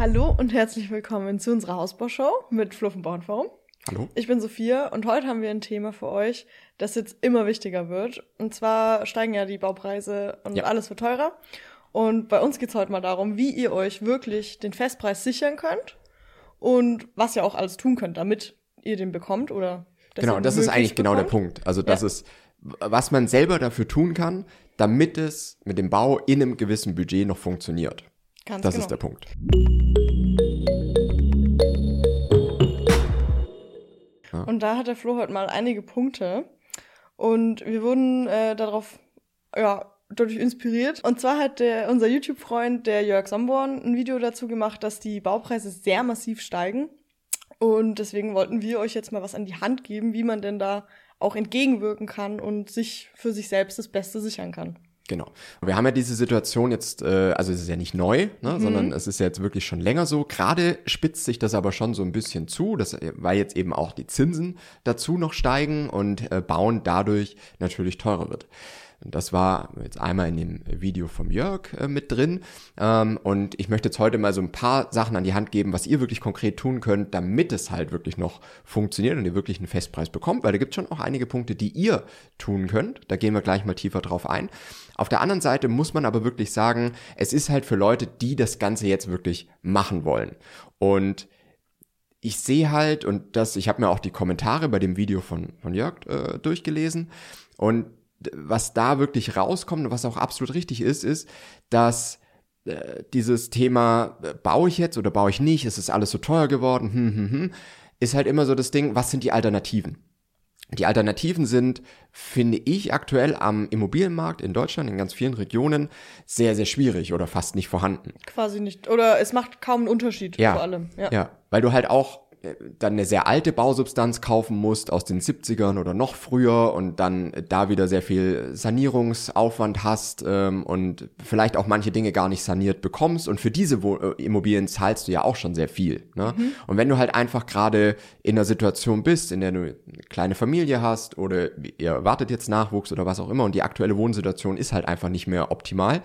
Hallo und herzlich willkommen zu unserer Hausbaushow mit Fluff und Bauernforum. Hallo. Ich bin Sophia und heute haben wir ein Thema für euch, das jetzt immer wichtiger wird. Und zwar steigen ja die Baupreise und Ja. alles wird teurer. Und bei uns geht's heute mal darum, wie ihr euch wirklich den Festpreis sichern könnt und was ihr auch alles tun könnt, damit ihr den bekommt oder dass Genau, das ist eigentlich genau der bekommt. Punkt. Also das Ja. ist, was man selber dafür tun kann, damit es mit dem Bau in einem gewissen Budget noch funktioniert. Ganz Das genau. ist der Punkt. Und da hat der Flo heute mal einige Punkte. Und wir wurden äh, darauf, ja, dadurch inspiriert. Und zwar hat der, unser YouTube-Freund, der Jörg Somborn, ein Video dazu gemacht, dass die Baupreise sehr massiv steigen. Und deswegen wollten wir euch jetzt mal was an die Hand geben, wie man denn da auch entgegenwirken kann und sich für sich selbst das Beste sichern kann. Genau. Und wir haben ja diese Situation jetzt, äh, also es ist ja nicht neu, ne, Mhm. sondern es ist ja jetzt wirklich schon länger so. Gerade spitzt sich das aber schon so ein bisschen zu, das, weil jetzt eben auch die Zinsen dazu noch steigen und äh, Bauen dadurch natürlich teurer wird. Das war jetzt einmal in dem Video vom Jörg äh, mit drin. Ähm, und ich möchte jetzt heute mal so ein paar Sachen an die Hand geben, was ihr wirklich konkret tun könnt, damit es halt wirklich noch funktioniert und ihr wirklich einen Festpreis bekommt, weil da gibt es schon auch einige Punkte, die ihr tun könnt. Da gehen wir gleich mal tiefer drauf ein. Auf der anderen Seite muss man aber wirklich sagen, es ist halt für Leute, die das Ganze jetzt wirklich machen wollen. Und ich sehe halt, und das, ich habe mir auch die Kommentare bei dem Video von, von Jörg äh, durchgelesen, und was da wirklich rauskommt und was auch absolut richtig ist, ist, dass äh, dieses Thema, äh, baue ich jetzt oder baue ich nicht, es ist alles so teuer geworden, hm, hm, hm, ist halt immer so das Ding, was sind die Alternativen? Die Alternativen sind, finde ich, aktuell am Immobilienmarkt in Deutschland, in ganz vielen Regionen, sehr, sehr schwierig oder fast nicht vorhanden. Quasi nicht. Oder es macht kaum einen Unterschied Ja. vor allem. Ja. Ja, weil du halt auch dann eine sehr alte Bausubstanz kaufen musst aus den 70ern oder noch früher und dann da wieder sehr viel Sanierungsaufwand hast ähm, und vielleicht auch manche Dinge gar nicht saniert bekommst und für diese Wo äh, Immobilien zahlst du ja auch schon sehr viel. Ne? Und wenn du halt einfach gerade in einer Situation bist, in der du eine kleine Familie hast oder ihr erwartet jetzt Nachwuchs oder was auch immer und die aktuelle Wohnsituation ist halt einfach nicht mehr optimal,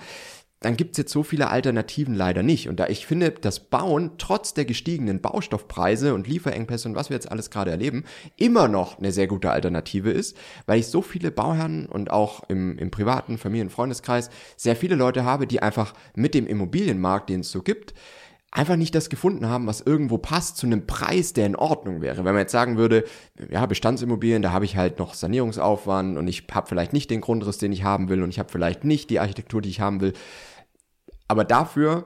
dann gibt's jetzt so viele Alternativen leider nicht. Und da ich finde, das Bauen trotz der gestiegenen Baustoffpreise und Lieferengpässe und was wir jetzt alles gerade erleben, immer noch eine sehr gute Alternative ist, weil ich so viele Bauherren und auch im, im privaten Familien- Freundeskreis sehr viele Leute habe, die einfach mit dem Immobilienmarkt, den es so gibt, einfach nicht das gefunden haben, was irgendwo passt zu einem Preis, der in Ordnung wäre. Wenn man jetzt sagen würde, ja, Bestandsimmobilien, da habe ich halt noch Sanierungsaufwand und ich habe vielleicht nicht den Grundriss, den ich haben will und ich habe vielleicht nicht die Architektur, die ich haben will, aber dafür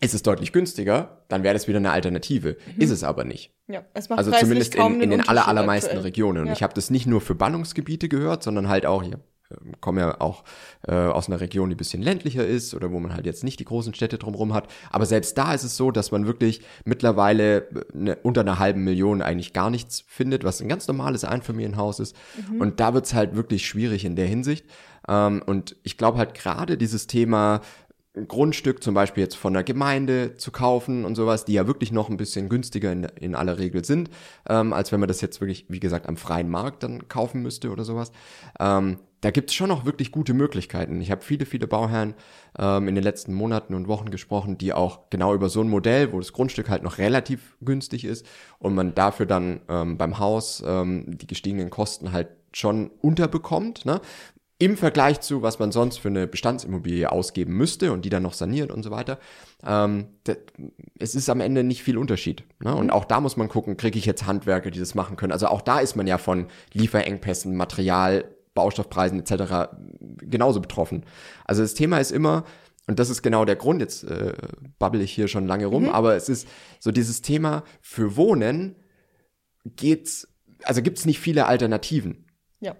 ist es deutlich günstiger, dann wäre das wieder eine Alternative. Ist es aber nicht. ja. Es macht Also zumindest in, in den aller, allermeisten aktuell. Regionen. Und Ja. ich habe das nicht nur für Ballungsgebiete gehört, sondern halt auch hier. ähm, komme ja auch äh, aus einer Region, die ein bisschen ländlicher ist oder wo man halt jetzt nicht die großen Städte drumherum hat. Aber selbst da ist es so, dass man wirklich mittlerweile eine, unter einer halben Million eigentlich gar nichts findet, was ein ganz normales Einfamilienhaus ist. Mhm. Und da wird's halt wirklich schwierig in der Hinsicht. Ähm, und ich glaube halt gerade dieses Thema ein Grundstück zum Beispiel jetzt von der Gemeinde zu kaufen und sowas, die ja wirklich noch ein bisschen günstiger in, in aller Regel sind, ähm, als wenn man das jetzt wirklich, wie gesagt, am freien Markt dann kaufen müsste oder sowas. Ähm, da gibt's schon noch wirklich gute Möglichkeiten. Ich habe viele, viele Bauherren ähm, in den letzten Monaten und Wochen gesprochen, die auch genau über so ein Modell, wo das Grundstück halt noch relativ günstig ist und man dafür dann ähm, beim Haus ähm, die gestiegenen Kosten halt schon unterbekommt, ne? im Vergleich zu, was man sonst für eine Bestandsimmobilie ausgeben müsste und die dann noch saniert und so weiter, ähm, das, es ist am Ende nicht viel Unterschied. Ne? Und auch da muss man gucken, kriege ich jetzt Handwerker, die das machen können. Also auch da ist man ja von Lieferengpässen, Material, Baustoffpreisen etc. genauso betroffen. Also das Thema ist immer, und das ist genau der Grund, jetzt äh, babbel ich hier schon lange rum, aber es ist so dieses Thema, für Wohnen geht's, also gibt's nicht viele Alternativen Ja.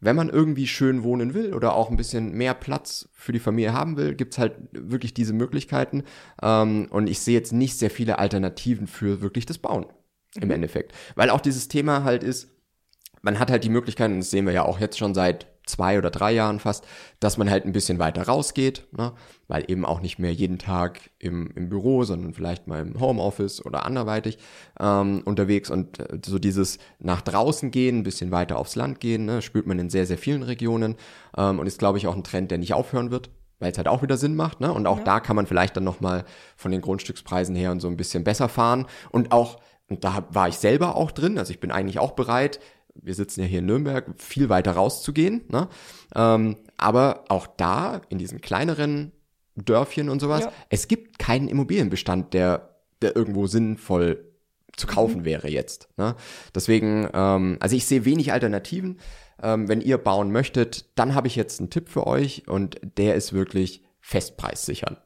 wenn man irgendwie schön wohnen will oder auch ein bisschen mehr Platz für die Familie haben will, gibt's halt wirklich diese Möglichkeiten. Ähm, und ich sehe jetzt nicht sehr viele Alternativen für wirklich das Bauen im Endeffekt. Weil auch dieses Thema halt ist, man hat halt die Möglichkeit, und das sehen wir ja auch jetzt schon seit zwei oder drei Jahren fast, dass man halt ein bisschen weiter rausgeht, ne? weil eben auch nicht mehr jeden Tag im, im Büro, sondern vielleicht mal im Homeoffice oder anderweitig ähm, unterwegs und äh, so dieses nach draußen gehen, ein bisschen weiter aufs Land gehen, ne? spürt man in sehr, sehr vielen Regionen ähm, und ist, glaube ich, auch ein Trend, der nicht aufhören wird, weil es halt auch wieder Sinn macht. Ne? Und auch Ja. da kann man vielleicht dann nochmal von den Grundstückspreisen her und so ein bisschen besser fahren. Und auch, und da war ich selber auch drin, also ich bin eigentlich auch bereit, wir sitzen ja hier in Nürnberg, viel weiter rauszugehen. Ne? Ähm, aber auch da, in diesen kleineren Dörfchen und sowas, Ja. es gibt keinen Immobilienbestand, der, der irgendwo sinnvoll zu kaufen Mhm. wäre jetzt. Ne? Deswegen, ähm, also ich sehe wenig Alternativen. Ähm, wenn ihr bauen möchtet, dann habe ich jetzt einen Tipp für euch und der ist wirklich Festpreis sichern.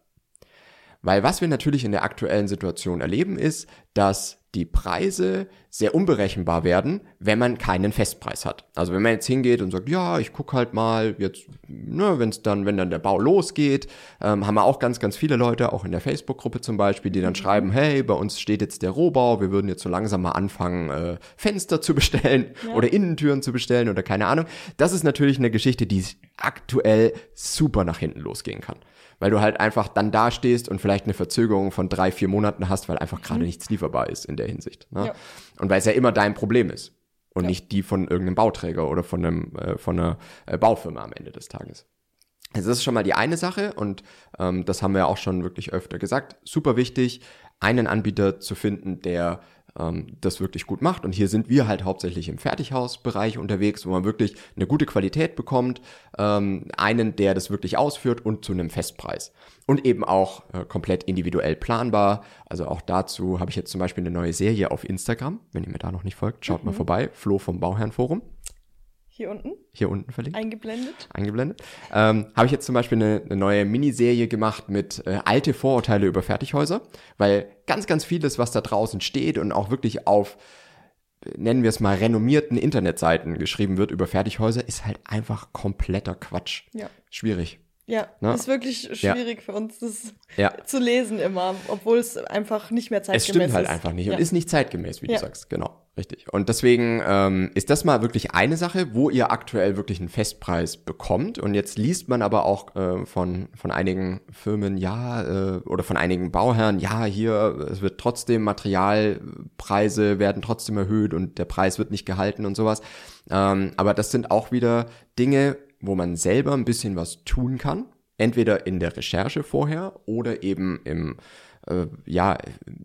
Weil was wir natürlich in der aktuellen Situation erleben, ist, dass die Preise sehr unberechenbar werden, wenn man keinen Festpreis hat. Also wenn man jetzt hingeht und sagt, ja, ich guck halt mal, jetzt, ne, wenn es dann, wenn dann der Bau losgeht, ähm, haben wir auch ganz, ganz viele Leute, auch in der Facebook-Gruppe zum Beispiel, die dann schreiben, hey, bei uns steht jetzt der Rohbau, wir würden jetzt so langsam mal anfangen, äh, Fenster zu bestellen oder Innentüren zu bestellen oder keine Ahnung. Das ist natürlich eine Geschichte, die aktuell super nach hinten losgehen kann weil du halt einfach dann dastehst und vielleicht eine Verzögerung von drei, vier Monaten hast, weil einfach gerade nichts lieferbar ist in der Hinsicht. Ne? Ja. Und weil es ja immer dein Problem ist und nicht die von irgendeinem Bauträger oder von einem äh, von einer äh, Baufirma am Ende des Tages. Also das ist schon mal die eine Sache und ähm, das haben wir auch schon wirklich öfter gesagt. Super wichtig, einen Anbieter zu finden, der ähm, das wirklich gut macht. Und hier sind wir halt hauptsächlich im Fertighausbereich unterwegs, wo man wirklich eine gute Qualität bekommt, ähm, einen, der das wirklich ausführt und zu einem Festpreis. Und eben auch äh, komplett individuell planbar. Also auch dazu habe ich jetzt zum Beispiel eine neue Serie auf Instagram. Wenn ihr mir da noch nicht folgt, schaut mal vorbei. Flo vom Bauherrenforum. Hier unten Hier unten verlinkt eingeblendet. eingeblendet. Ähm, Habe ich jetzt zum Beispiel eine, eine neue Miniserie gemacht mit äh, alte Vorurteile über Fertighäuser, weil ganz, ganz vieles, was da draußen steht und auch wirklich auf, äh, nennen wir es mal, renommierten Internetseiten geschrieben wird über Fertighäuser, ist halt einfach kompletter Quatsch. Ja. Schwierig. Ja, Ne? ist wirklich schwierig für uns, das Ja. zu lesen immer, obwohl es einfach nicht mehr zeitgemäß Es stimmt halt ist. einfach nicht Ja. und ist nicht zeitgemäß, wie Ja. du sagst. Genau, richtig. Und deswegen ähm, ist das mal wirklich eine Sache, wo ihr aktuell wirklich einen Festpreis bekommt. Und jetzt liest man aber auch äh, von, von einigen Firmen, ja, äh, oder von einigen Bauherren, ja, hier, es wird trotzdem Materialpreise werden trotzdem erhöht und der Preis wird nicht gehalten und sowas. Ähm, aber das sind auch wieder Dinge, wo man selber ein bisschen was tun kann. Entweder in der Recherche vorher oder eben im, äh, ja,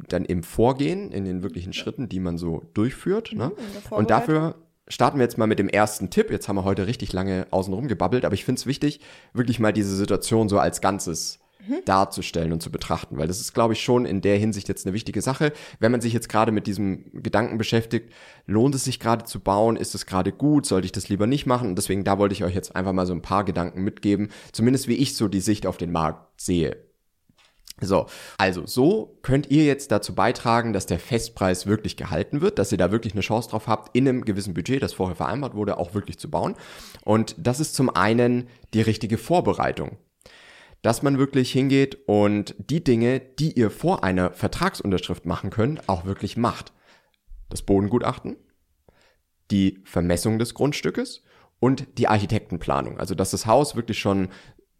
dann im Vorgehen, in den wirklichen Schritten, die man so durchführt. Ne? der Und dafür starten wir jetzt mal mit dem ersten Tipp. Jetzt haben wir heute richtig lange außenrum gebabbelt, aber ich finde es wichtig, wirklich mal diese Situation so als Ganzes darzustellen und zu betrachten, weil das ist, glaube ich, schon in der Hinsicht jetzt eine wichtige Sache. Wenn man sich jetzt gerade mit diesem Gedanken beschäftigt, lohnt es sich gerade zu bauen, ist es gerade gut, sollte ich das lieber nicht machen? Und deswegen, da wollte ich euch jetzt einfach mal so ein paar Gedanken mitgeben, zumindest wie ich so die Sicht auf den Markt sehe. So, also so könnt ihr jetzt dazu beitragen, dass der Festpreis wirklich gehalten wird, dass ihr da wirklich eine Chance drauf habt, in einem gewissen Budget, das vorher vereinbart wurde, auch wirklich zu bauen. Und das ist zum einen die richtige Vorbereitung. Dass man wirklich hingeht und die Dinge, die ihr vor einer Vertragsunterschrift machen könnt, auch wirklich macht. Das Bodengutachten, die Vermessung des Grundstückes und die Architektenplanung. Also dass das Haus wirklich schon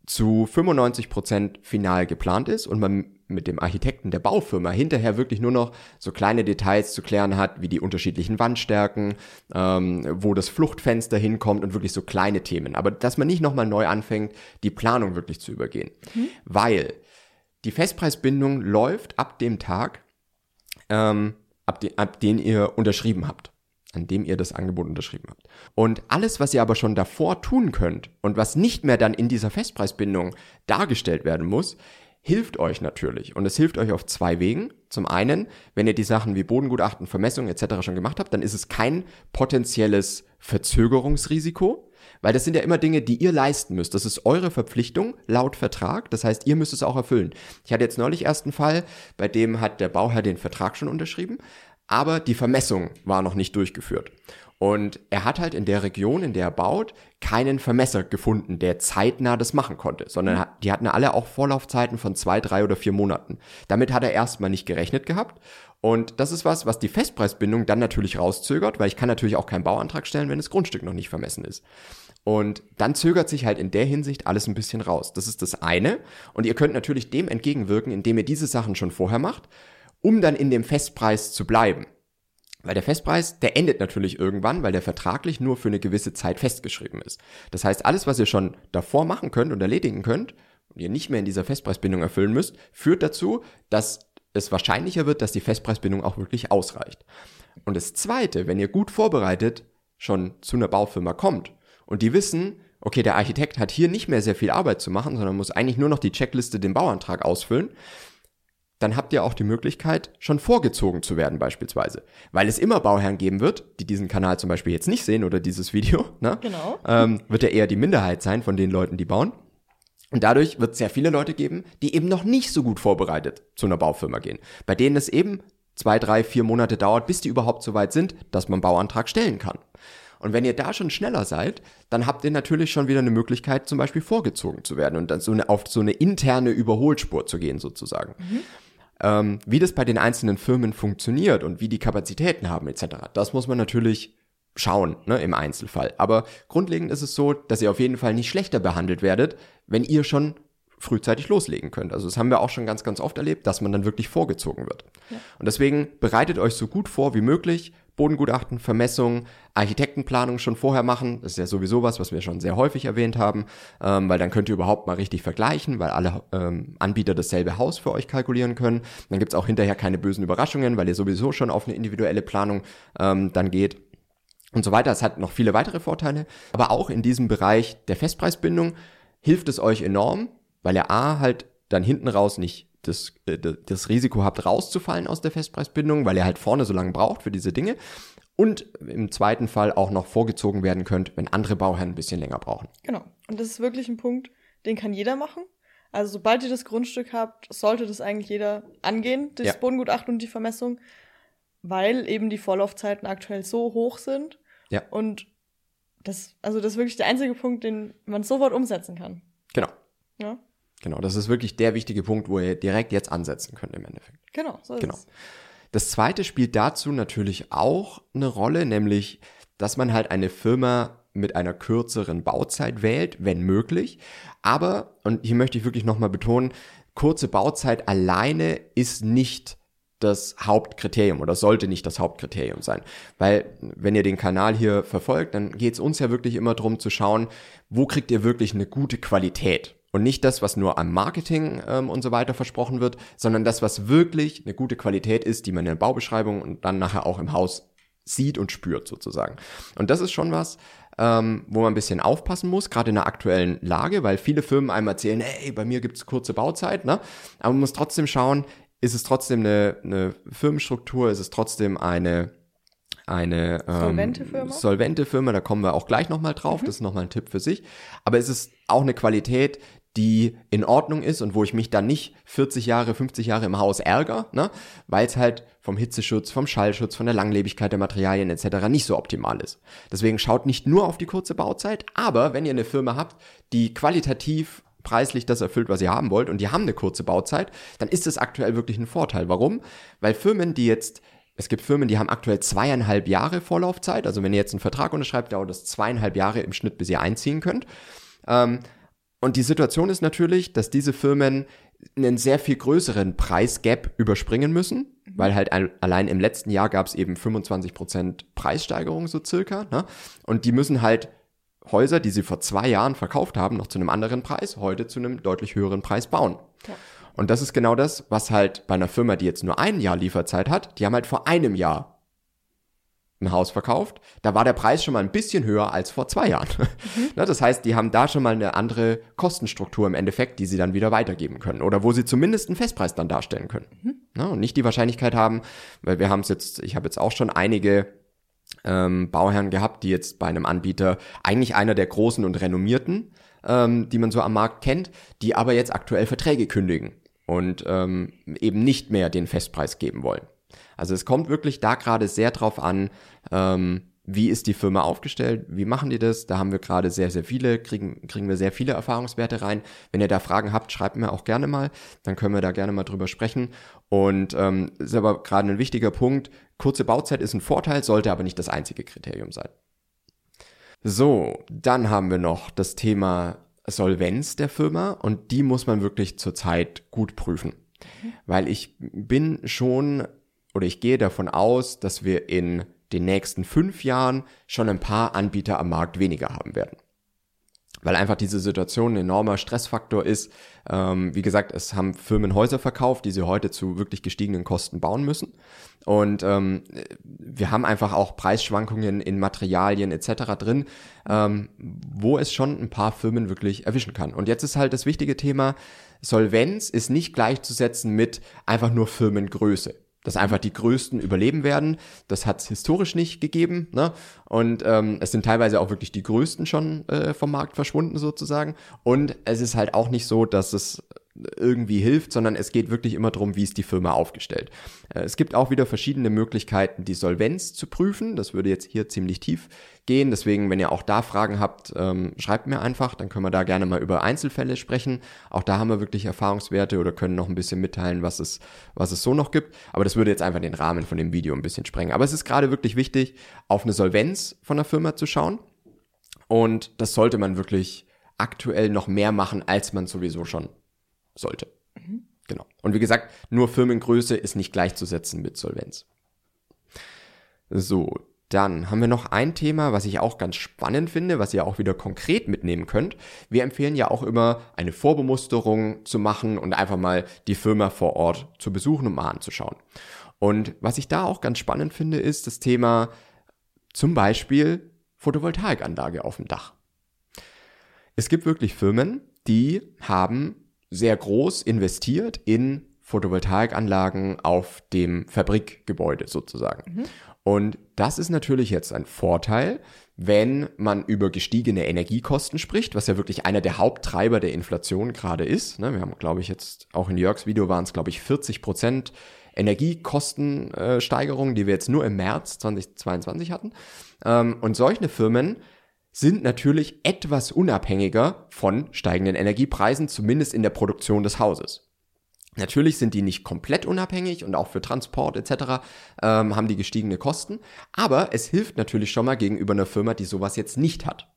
zu 95 Prozent final geplant ist und man mit dem Architekten der Baufirma hinterher wirklich nur noch so kleine Details zu klären hat, wie die unterschiedlichen Wandstärken, ähm, wo das Fluchtfenster hinkommt und wirklich so kleine Themen. Aber dass man nicht nochmal neu anfängt, die Planung wirklich zu übergehen. Weil die Festpreisbindung läuft ab dem Tag, ähm, ab, de ab den ihr unterschrieben habt an dem ihr das Angebot unterschrieben habt. Und alles, was ihr aber schon davor tun könnt und was nicht mehr dann in dieser Festpreisbindung dargestellt werden muss, hilft euch natürlich. Und es hilft euch auf zwei Wegen. Zum einen, wenn ihr die Sachen wie Bodengutachten, Vermessung etc. schon gemacht habt, dann ist es kein potenzielles Verzögerungsrisiko, weil das sind ja immer Dinge, die ihr leisten müsst. Das ist eure Verpflichtung laut Vertrag. Das heißt, ihr müsst es auch erfüllen. Ich hatte jetzt neulich erst einen Fall, bei dem hat der Bauherr den Vertrag schon unterschrieben, aber die Vermessung war noch nicht durchgeführt. Und er hat halt in der Region, in der er baut, keinen Vermesser gefunden, der zeitnah das machen konnte, sondern die hatten alle auch Vorlaufzeiten von zwei, drei oder vier Monaten. Damit hat er erstmal nicht gerechnet gehabt. Und das ist was, was die Festpreisbindung dann natürlich rauszögert, weil ich kann natürlich auch keinen Bauantrag stellen, wenn das Grundstück noch nicht vermessen ist. Und dann zögert sich halt in der Hinsicht alles ein bisschen raus. Das ist das eine. Und ihr könnt natürlich dem entgegenwirken, indem ihr diese Sachen schon vorher macht, um dann in dem Festpreis zu bleiben. Weil der Festpreis, der endet natürlich irgendwann, weil der vertraglich nur für eine gewisse Zeit festgeschrieben ist. Das heißt, alles, was ihr schon davor machen könnt und erledigen könnt, und ihr nicht mehr in dieser Festpreisbindung erfüllen müsst, führt dazu, dass es wahrscheinlicher wird, dass die Festpreisbindung auch wirklich ausreicht. Und das Zweite, wenn ihr gut vorbereitet schon zu einer Baufirma kommt und die wissen, okay, der Architekt hat hier nicht mehr sehr viel Arbeit zu machen, sondern muss eigentlich nur noch die Checkliste, den Bauantrag ausfüllen, dann habt ihr auch die Möglichkeit, schon vorgezogen zu werden beispielsweise. Weil es immer Bauherren geben wird, die diesen Kanal zum Beispiel jetzt nicht sehen oder dieses Video, ne? Genau. ähm, wird er eher die Minderheit sein von den Leuten, die bauen. Und dadurch wird es sehr viele Leute geben, die eben noch nicht so gut vorbereitet zu einer Baufirma gehen. Bei denen es eben zwei, drei, vier Monate dauert, bis die überhaupt so weit sind, dass man Bauantrag stellen kann. Und wenn ihr da schon schneller seid, dann habt ihr natürlich schon wieder eine Möglichkeit, zum Beispiel vorgezogen zu werden und dann so eine, auf so eine interne Überholspur zu gehen, sozusagen. Mhm. Ähm, wie das bei den einzelnen Firmen funktioniert und wie die Kapazitäten haben, etc., das muss man natürlich schauen, ne, im Einzelfall. Aber grundlegend ist es so, dass ihr auf jeden Fall nicht schlechter behandelt werdet, wenn ihr schon frühzeitig loslegen könnt. Also das haben wir auch schon ganz, ganz oft erlebt, dass man dann wirklich vorgezogen wird. Ja. Und deswegen bereitet euch so gut vor wie möglich, Bodengutachten, Vermessungen, Architektenplanung schon vorher machen. Das ist ja sowieso was, was wir schon sehr häufig erwähnt haben, ähm, weil dann könnt ihr überhaupt mal richtig vergleichen, weil alle ähm, Anbieter dasselbe Haus für euch kalkulieren können. Dann gibt's auch hinterher keine bösen Überraschungen, weil ihr sowieso schon auf eine individuelle Planung ähm, dann geht und so weiter. Es hat noch viele weitere Vorteile, aber auch in diesem Bereich der Festpreisbindung hilft es euch enorm, weil ihr A halt dann hinten raus nicht das, äh, das Risiko habt, rauszufallen aus der Festpreisbindung, weil ihr halt vorne so lange braucht für diese Dinge. Und im zweiten Fall auch noch vorgezogen werden könnt, wenn andere Bauherren ein bisschen länger brauchen. Genau. Und das ist wirklich ein Punkt, den kann jeder machen. Also sobald ihr das Grundstück habt, sollte das eigentlich jeder angehen, das ja. Bodengutachten und die Vermessung, weil eben die Vorlaufzeiten aktuell so hoch sind. Ja. Und das, also das ist wirklich der einzige Punkt, den man sofort umsetzen kann. Genau. Ja. Genau, das ist wirklich der wichtige Punkt, wo ihr direkt jetzt ansetzen könnt im Endeffekt. Genau, so ist genau. es. Das zweite spielt dazu natürlich auch eine Rolle, nämlich, dass man halt eine Firma mit einer kürzeren Bauzeit wählt, wenn möglich. Aber, und hier möchte ich wirklich nochmal betonen, kurze Bauzeit alleine ist nicht das Hauptkriterium oder sollte nicht das Hauptkriterium sein. Weil wenn ihr den Kanal hier verfolgt, dann geht es uns ja wirklich immer darum zu schauen, wo kriegt ihr wirklich eine gute Qualität. Und nicht das, was nur am Marketing ähm, und so weiter versprochen wird, sondern das, was wirklich eine gute Qualität ist, die man in der Baubeschreibung und dann nachher auch im Haus sieht und spürt sozusagen. Und das ist schon was, ähm, wo man ein bisschen aufpassen muss, gerade in der aktuellen Lage, weil viele Firmen einem erzählen, hey, bei mir gibt's kurze Bauzeit, ne? Aber man muss trotzdem schauen, ist es trotzdem eine, eine Firmenstruktur, ist es trotzdem eine eine ähm, solvente Firma. Solvente Firma, da kommen wir auch gleich nochmal drauf, mhm. das ist nochmal ein Tipp für sich. Aber es ist auch eine Qualität, die in Ordnung ist und wo ich mich dann nicht 40 Jahre, 50 Jahre im Haus ärgere, ne? weil es halt vom Hitzeschutz, vom Schallschutz, von der Langlebigkeit der Materialien etc. nicht so optimal ist. Deswegen schaut nicht nur auf die kurze Bauzeit, aber wenn ihr eine Firma habt, die qualitativ preislich das erfüllt, was ihr haben wollt und die haben eine kurze Bauzeit, dann ist es aktuell wirklich ein Vorteil. Warum? Weil Firmen, die jetzt es gibt Firmen, die haben aktuell zweieinhalb Jahre Vorlaufzeit. Also wenn ihr jetzt einen Vertrag unterschreibt, dauert das zweieinhalb Jahre im Schnitt, bis ihr einziehen könnt. Ähm, und die Situation ist natürlich, dass diese Firmen einen sehr viel größeren Preisgap überspringen müssen, mhm. weil halt ein, allein im letzten Jahr gab es eben 25% Preissteigerung so circa. Ne? Und die müssen halt Häuser, die sie vor zwei Jahren verkauft haben, noch zu einem anderen Preis, heute zu einem deutlich höheren Preis bauen. Ja. Und das ist genau das, was halt bei einer Firma, die jetzt nur ein Jahr Lieferzeit hat, die haben halt vor einem Jahr ein Haus verkauft, da war der Preis schon mal ein bisschen höher als vor zwei Jahren. Mhm. das heißt, die haben da schon mal eine andere Kostenstruktur im Endeffekt, die sie dann wieder weitergeben können oder wo sie zumindest einen Festpreis dann darstellen können. Mhm. und nicht die Wahrscheinlichkeit haben, weil wir haben es jetzt, ich habe jetzt auch schon einige ähm, Bauherren gehabt, die jetzt bei einem Anbieter, eigentlich einer der großen und renommierten, ähm, die man so am Markt kennt, die aber jetzt aktuell Verträge kündigen und ähm, eben nicht mehr den Festpreis geben wollen. Also es kommt wirklich da gerade sehr drauf an, ähm, wie ist die Firma aufgestellt, wie machen die das? Da haben wir gerade sehr, sehr viele, kriegen, kriegen wir sehr viele Erfahrungswerte rein. Wenn ihr da Fragen habt, schreibt mir auch gerne mal, dann können wir da gerne mal drüber sprechen. Und ähm, ist aber gerade ein wichtiger Punkt, kurze Bauzeit ist ein Vorteil, sollte aber nicht das einzige Kriterium sein. So, dann haben wir noch das Thema Solvenz der Firma und die muss man wirklich zurzeit gut prüfen. Mhm. Weil ich bin schon oder ich gehe davon aus, dass wir in den nächsten fünf Jahren schon ein paar Anbieter am Markt weniger haben werden. weil einfach diese Situation ein enormer Stressfaktor ist. Ähm, wie gesagt, es haben Firmen Häuser verkauft, die sie heute zu wirklich gestiegenen Kosten bauen müssen. Und ähm, wir haben einfach auch Preisschwankungen in Materialien etc. drin, ähm, wo es schon ein paar Firmen wirklich erwischen kann. Und jetzt ist halt das wichtige Thema, Solvenz ist nicht gleichzusetzen mit einfach nur Firmengröße dass einfach die Größten überleben werden. Das hat es historisch nicht gegeben. Ne? Und ähm, es sind teilweise auch wirklich die Größten schon äh, vom Markt verschwunden sozusagen. Und es ist halt auch nicht so, dass es irgendwie hilft, sondern es geht wirklich immer darum, wie ist die Firma aufgestellt. Äh, es gibt auch wieder verschiedene Möglichkeiten, die Solvenz zu prüfen. Das würde jetzt hier ziemlich tief gehen. Deswegen, wenn ihr auch da Fragen habt, ähm, schreibt mir einfach. Dann können wir da gerne mal über Einzelfälle sprechen. Auch da haben wir wirklich Erfahrungswerte oder können noch ein bisschen mitteilen, was es, was es so noch gibt. Aber das würde jetzt einfach den Rahmen von dem Video ein bisschen sprengen. Aber es ist gerade wirklich wichtig, auf eine Solvenz von der Firma zu schauen. Und das sollte man wirklich aktuell noch mehr machen, als man sowieso schon sollte. Mhm. Genau. Und wie gesagt, nur Firmengröße ist nicht gleichzusetzen mit Solvenz. So, dann haben wir noch ein Thema, was ich auch ganz spannend finde, was ihr auch wieder konkret mitnehmen könnt. Wir empfehlen ja auch immer, eine Vorbemusterung zu machen und einfach mal die Firma vor Ort zu besuchen und mal anzuschauen. Und was ich da auch ganz spannend finde, ist das Thema zum Beispiel Photovoltaikanlage auf dem Dach. Es gibt wirklich Firmen, die haben sehr groß investiert in Photovoltaikanlagen auf dem Fabrikgebäude sozusagen. Mhm. Und das ist natürlich jetzt ein Vorteil, wenn man über gestiegene Energiekosten spricht, was ja wirklich einer der Haupttreiber der Inflation gerade ist. Ne, wir haben, glaube ich, jetzt auch in Jörgs Video waren es, glaube ich, 40 Prozent Energiekostensteigerung, die wir jetzt nur im März 2022 hatten. Ähm, und solche Firmen sind natürlich etwas unabhängiger von steigenden Energiepreisen, zumindest in der Produktion des Hauses. Natürlich sind die nicht komplett unabhängig und auch für Transport etc. Ähm, haben die gestiegene Kosten, aber es hilft natürlich schon mal gegenüber einer Firma, die sowas jetzt nicht hat.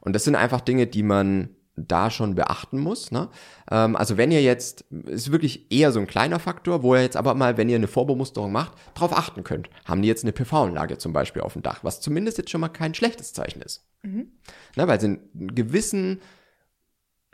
Und das sind einfach Dinge, die man da schon beachten muss. Ne? Ähm, also wenn ihr jetzt, ist wirklich eher so ein kleiner Faktor, wo ihr jetzt aber mal, wenn ihr eine Vorbemusterung macht, darauf achten könnt. Haben die jetzt eine PV-Anlage zum Beispiel auf dem Dach, was zumindest jetzt schon mal kein schlechtes Zeichen ist. Mhm. Ne, weil sie einen gewissen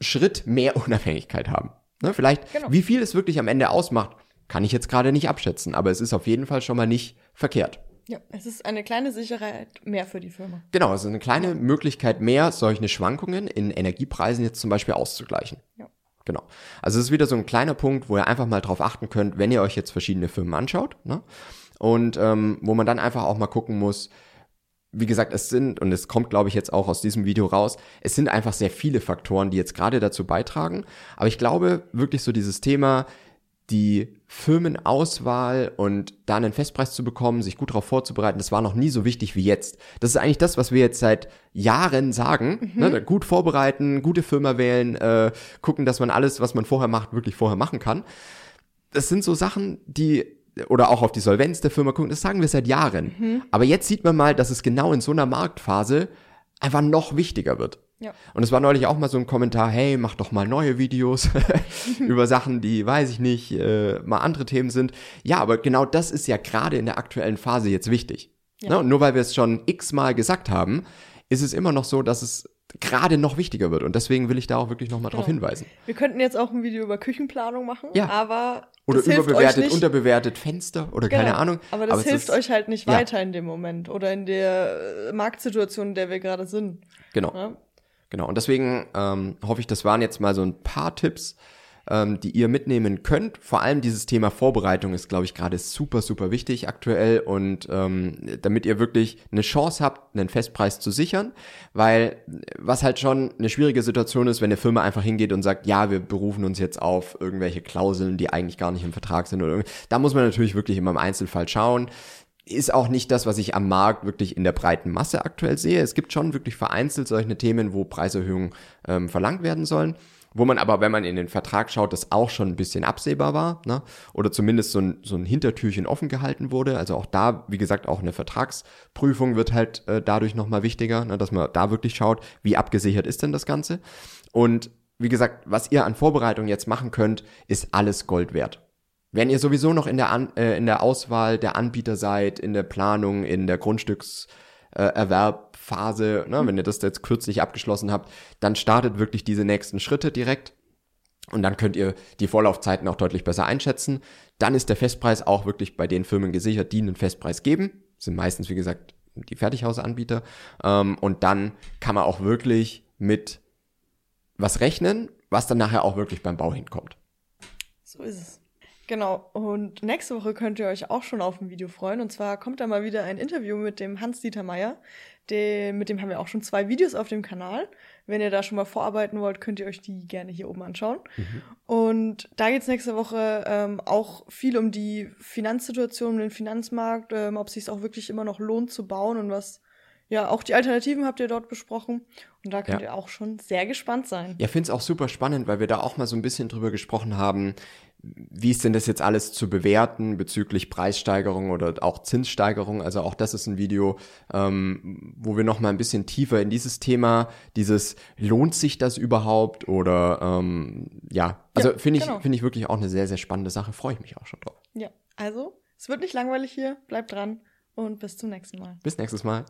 Schritt mehr Unabhängigkeit haben. Ne, vielleicht, genau. wie viel es wirklich am Ende ausmacht, kann ich jetzt gerade nicht abschätzen, aber es ist auf jeden Fall schon mal nicht verkehrt. Ja, es ist eine kleine Sicherheit mehr für die Firma. Genau, es ist eine kleine ja. Möglichkeit mehr, solche Schwankungen in Energiepreisen jetzt zum Beispiel auszugleichen. Ja. Genau. Also es ist wieder so ein kleiner Punkt, wo ihr einfach mal drauf achten könnt, wenn ihr euch jetzt verschiedene Firmen anschaut. Ne? Und ähm, wo man dann einfach auch mal gucken muss, wie gesagt, es sind, und es kommt, glaube ich, jetzt auch aus diesem Video raus, es sind einfach sehr viele Faktoren, die jetzt gerade dazu beitragen. Aber ich glaube, wirklich so dieses Thema, die Firmenauswahl und da einen Festpreis zu bekommen, sich gut darauf vorzubereiten, das war noch nie so wichtig wie jetzt. Das ist eigentlich das, was wir jetzt seit Jahren sagen. Mhm. Ne? Gut vorbereiten, gute Firma wählen, äh, gucken, dass man alles, was man vorher macht, wirklich vorher machen kann. Das sind so Sachen, die oder auch auf die Solvenz der Firma gucken, das sagen wir seit Jahren. Mhm. Aber jetzt sieht man mal, dass es genau in so einer Marktphase einfach noch wichtiger wird. Ja. Und es war neulich auch mal so ein Kommentar, hey, mach doch mal neue Videos über Sachen, die, weiß ich nicht, äh, mal andere Themen sind. Ja, aber genau das ist ja gerade in der aktuellen Phase jetzt wichtig. Ja. Ne? Und nur weil wir es schon x-mal gesagt haben, ist es immer noch so, dass es gerade noch wichtiger wird. Und deswegen will ich da auch wirklich nochmal genau. drauf hinweisen. Wir könnten jetzt auch ein Video über Küchenplanung machen, ja. aber. Oder überbewertet, unterbewertet Fenster oder genau. keine Ahnung. Aber das aber hilft euch halt nicht ja. weiter in dem Moment oder in der äh, Marktsituation, in der wir gerade sind. Genau. Ja? Genau. Und deswegen ähm, hoffe ich, das waren jetzt mal so ein paar Tipps, ähm, die ihr mitnehmen könnt. Vor allem dieses Thema Vorbereitung ist, glaube ich, gerade super, super wichtig aktuell und ähm, damit ihr wirklich eine Chance habt, einen Festpreis zu sichern, weil was halt schon eine schwierige Situation ist, wenn eine Firma einfach hingeht und sagt, ja, wir berufen uns jetzt auf irgendwelche Klauseln, die eigentlich gar nicht im Vertrag sind oder irgendwie. Da muss man natürlich wirklich immer im Einzelfall schauen ist auch nicht das, was ich am Markt wirklich in der breiten Masse aktuell sehe. Es gibt schon wirklich vereinzelt solche Themen, wo Preiserhöhungen ähm, verlangt werden sollen wo man aber, wenn man in den Vertrag schaut, das auch schon ein bisschen absehbar war, ne? oder zumindest so ein, so ein Hintertürchen offen gehalten wurde. Also auch da, wie gesagt, auch eine Vertragsprüfung wird halt äh, dadurch nochmal wichtiger, ne? dass man da wirklich schaut, wie abgesichert ist denn das Ganze. Und wie gesagt, was ihr an Vorbereitung jetzt machen könnt, ist alles Gold wert. Wenn ihr sowieso noch in der, an, äh, in der Auswahl der Anbieter seid, in der Planung, in der Grundstücks Grunderwerbphase, ne, wenn ihr das jetzt kürzlich abgeschlossen habt, dann startet wirklich diese nächsten Schritte direkt. Und dann könnt ihr die Vorlaufzeiten auch deutlich besser einschätzen. Dann ist der Festpreis auch wirklich bei den Firmen gesichert, die einen Festpreis geben. Das sind meistens, wie gesagt, die Fertighausanbieter. Ähm, und dann kann man auch wirklich mit was rechnen, was dann nachher auch wirklich beim Bau hinkommt. So ist es. Genau, und nächste Woche könnt ihr euch auch schon auf ein Video freuen. Und zwar kommt da mal wieder ein Interview mit dem Hans-Dieter Meier. Den, mit dem haben wir auch schon zwei Videos auf dem Kanal. Wenn ihr da schon mal vorarbeiten wollt, könnt ihr euch die gerne hier oben anschauen. Mhm. Und da geht's nächste Woche ähm, auch viel um die Finanzsituation, um den Finanzmarkt, ähm, ob es sich auch wirklich immer noch lohnt zu bauen und was ja, auch die Alternativen habt ihr dort besprochen. Und da könnt ja. ihr auch schon sehr gespannt sein. Ja, finde es auch super spannend, weil wir da auch mal so ein bisschen drüber gesprochen haben, wie ist denn das jetzt alles zu bewerten bezüglich Preissteigerung oder auch Zinssteigerung? Also auch das ist ein Video, ähm, wo wir noch mal ein bisschen tiefer in dieses Thema, dieses lohnt sich das überhaupt oder ähm, ja, also ja, finde ich genau. finde ich wirklich auch eine sehr sehr spannende Sache. Freue ich mich auch schon drauf. Ja, also es wird nicht langweilig hier. Bleibt dran und bis zum nächsten Mal. Bis nächstes Mal.